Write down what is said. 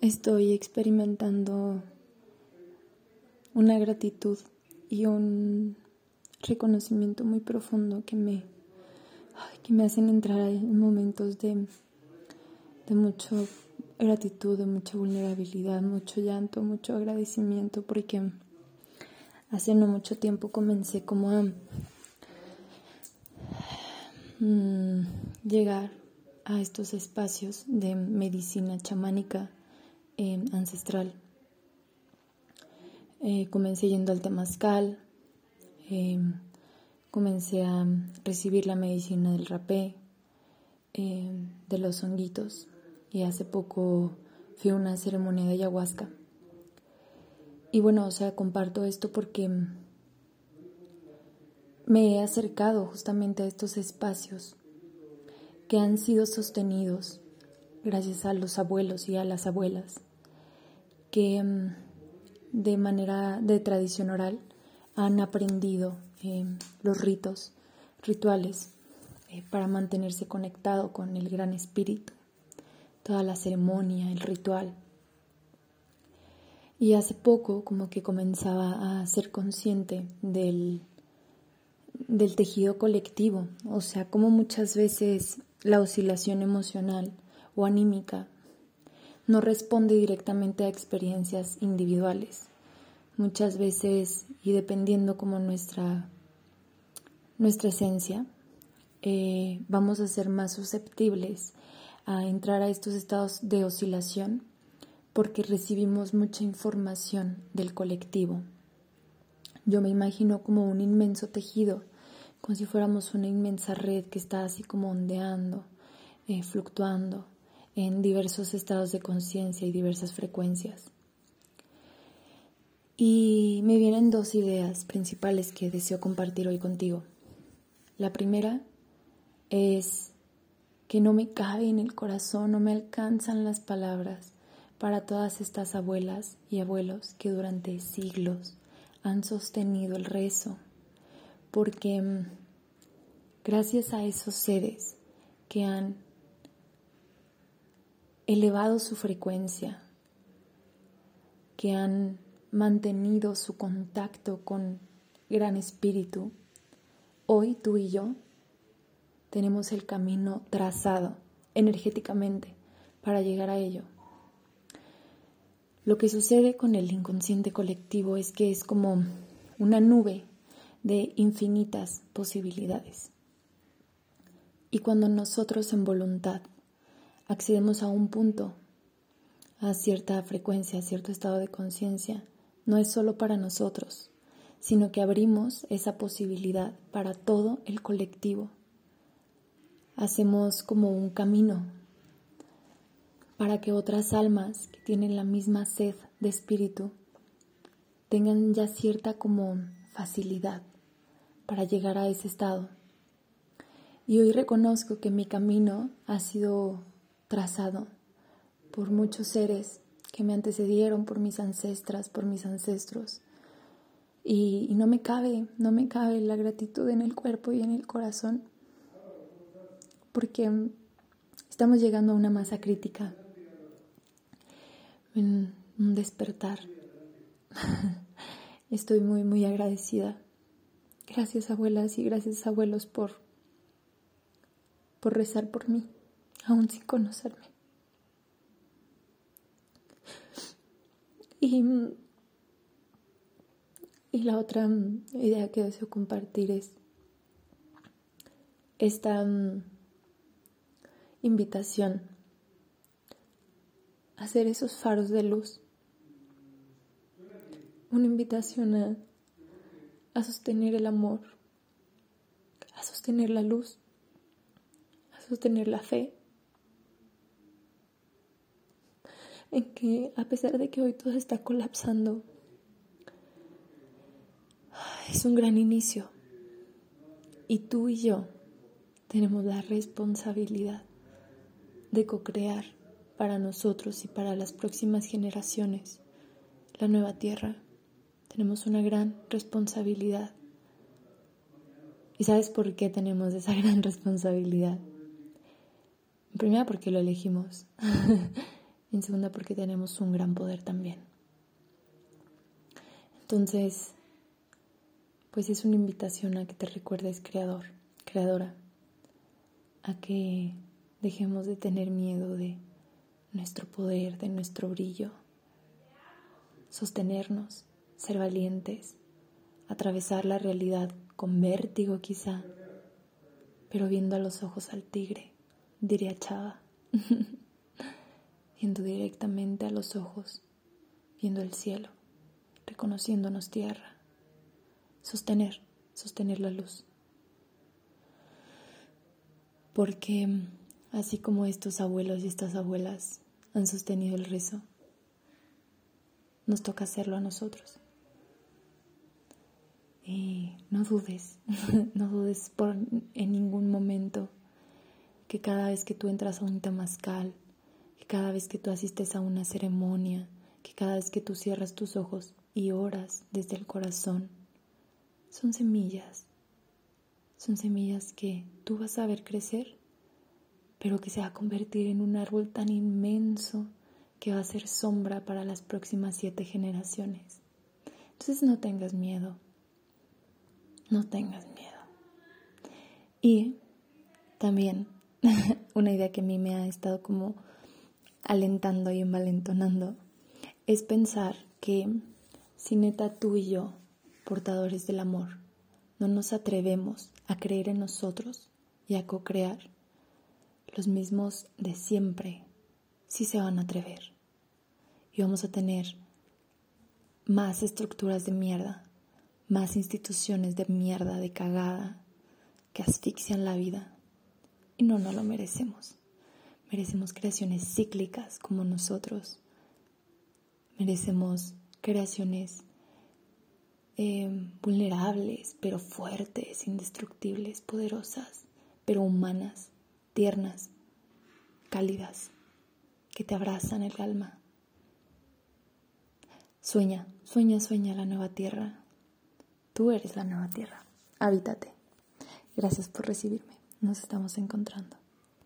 estoy experimentando una gratitud y un reconocimiento muy profundo que me, que me hacen entrar en momentos de, de mucha gratitud, de mucha vulnerabilidad, mucho llanto, mucho agradecimiento, porque hace no mucho tiempo comencé como a mm, llegar a estos espacios de medicina chamánica eh, ancestral. Eh, comencé yendo al temazcal, eh, comencé a recibir la medicina del rapé, de los honguitos, y hace poco fui a una ceremonia de ayahuasca. Y bueno, o sea, comparto esto porque me he acercado justamente a estos espacios que han sido sostenidos gracias a los abuelos y a las abuelas, que mm, de manera de tradición oral han aprendido eh, los ritos, rituales, eh, para mantenerse conectado con el gran espíritu, toda la ceremonia, el ritual. Y hace poco como que comenzaba a ser consciente del, del tejido colectivo, o sea, como muchas veces la oscilación emocional o anímica no responde directamente a experiencias individuales. Muchas veces, y dependiendo como nuestra, nuestra esencia, eh, vamos a ser más susceptibles a entrar a estos estados de oscilación porque recibimos mucha información del colectivo. Yo me imagino como un inmenso tejido como si fuéramos una inmensa red que está así como ondeando, eh, fluctuando en diversos estados de conciencia y diversas frecuencias. Y me vienen dos ideas principales que deseo compartir hoy contigo. La primera es que no me cabe en el corazón, no me alcanzan las palabras para todas estas abuelas y abuelos que durante siglos han sostenido el rezo, porque mm, gracias a esos seres que han elevado su frecuencia, que han mantenido su contacto con gran espíritu, hoy tú y yo tenemos el camino trazado energéticamente para llegar a ello. Lo que sucede con el inconsciente colectivo es que es como una nube de infinitas posibilidades. Y cuando nosotros en voluntad accedemos a un punto, a cierta frecuencia, a cierto estado de conciencia, no es solo para nosotros, sino que abrimos esa posibilidad para todo el colectivo. Hacemos como un camino para que otras almas que tienen la misma sed de espíritu tengan ya cierta como facilidad para llegar a ese estado. Y hoy reconozco que mi camino ha sido trazado por muchos seres que me antecedieron, por mis ancestras, por mis ancestros. Y, no me cabe, no me cabe la gratitud en el cuerpo y en el corazón, porque estamos llegando a una masa crítica, un despertar. Estoy muy, muy agradecida Gracias abuelas y gracias abuelos por, por rezar por mí, aún sin conocerme. Y, y la otra idea que deseo compartir es esta mm, invitación a hacer esos faros de luz. Una invitación a sostener el amor, a sostener la luz, a sostener la fe. En que a pesar de que hoy todo está colapsando, es un gran inicio. Y tú y yo tenemos la responsabilidad de co-crear para nosotros y para las próximas generaciones la nueva tierra tenemos una gran responsabilidad. ¿Y sabes por qué tenemos esa gran responsabilidad? Primero porque lo elegimos. en segunda porque tenemos un gran poder también. Entonces, pues es una invitación a que te recuerdes creador, creadora, a que dejemos de tener miedo de nuestro poder, de nuestro brillo, sostenernos, ser valientes, atravesar la realidad con vértigo quizá, pero viendo a los ojos al tigre, diría Chava, viendo directamente a los ojos, viendo el cielo, reconociéndonos tierra, sostener, sostener la luz. Porque así como estos abuelos y estas abuelas han sostenido el rezo, nos toca hacerlo a nosotros. Y no dudes, no dudes por, en ningún momento que cada vez que tú entras a un temazcal, que cada vez que tú asistes a una ceremonia, que cada vez que tú cierras tus ojos y oras desde el corazón, son semillas, son semillas que tú vas a ver crecer, pero que se va a convertir en un árbol tan inmenso que va a ser sombra para las próximas siete generaciones. Entonces no tengas miedo, no tengas miedo. Y también una idea que a mí me ha estado como alentando y envalentonando es pensar que si neta tú y yo, portadores del amor, no nos atrevemos a creer en nosotros y a co-crear, los mismos de siempre sí se van a atrever. Y vamos a tener más estructuras de mierda, más instituciones de mierda, de cagada, que asfixian la vida. Y no, no lo merecemos. Merecemos creaciones cíclicas como nosotros. Merecemos creaciones eh, vulnerables, pero fuertes, indestructibles, poderosas, pero humanas, tiernas, cálidas, que te abrazan el alma. Sueña, sueña, sueña la nueva tierra, Tú eres la nueva tierra. Habítate. Gracias por recibirme. Nos estamos encontrando.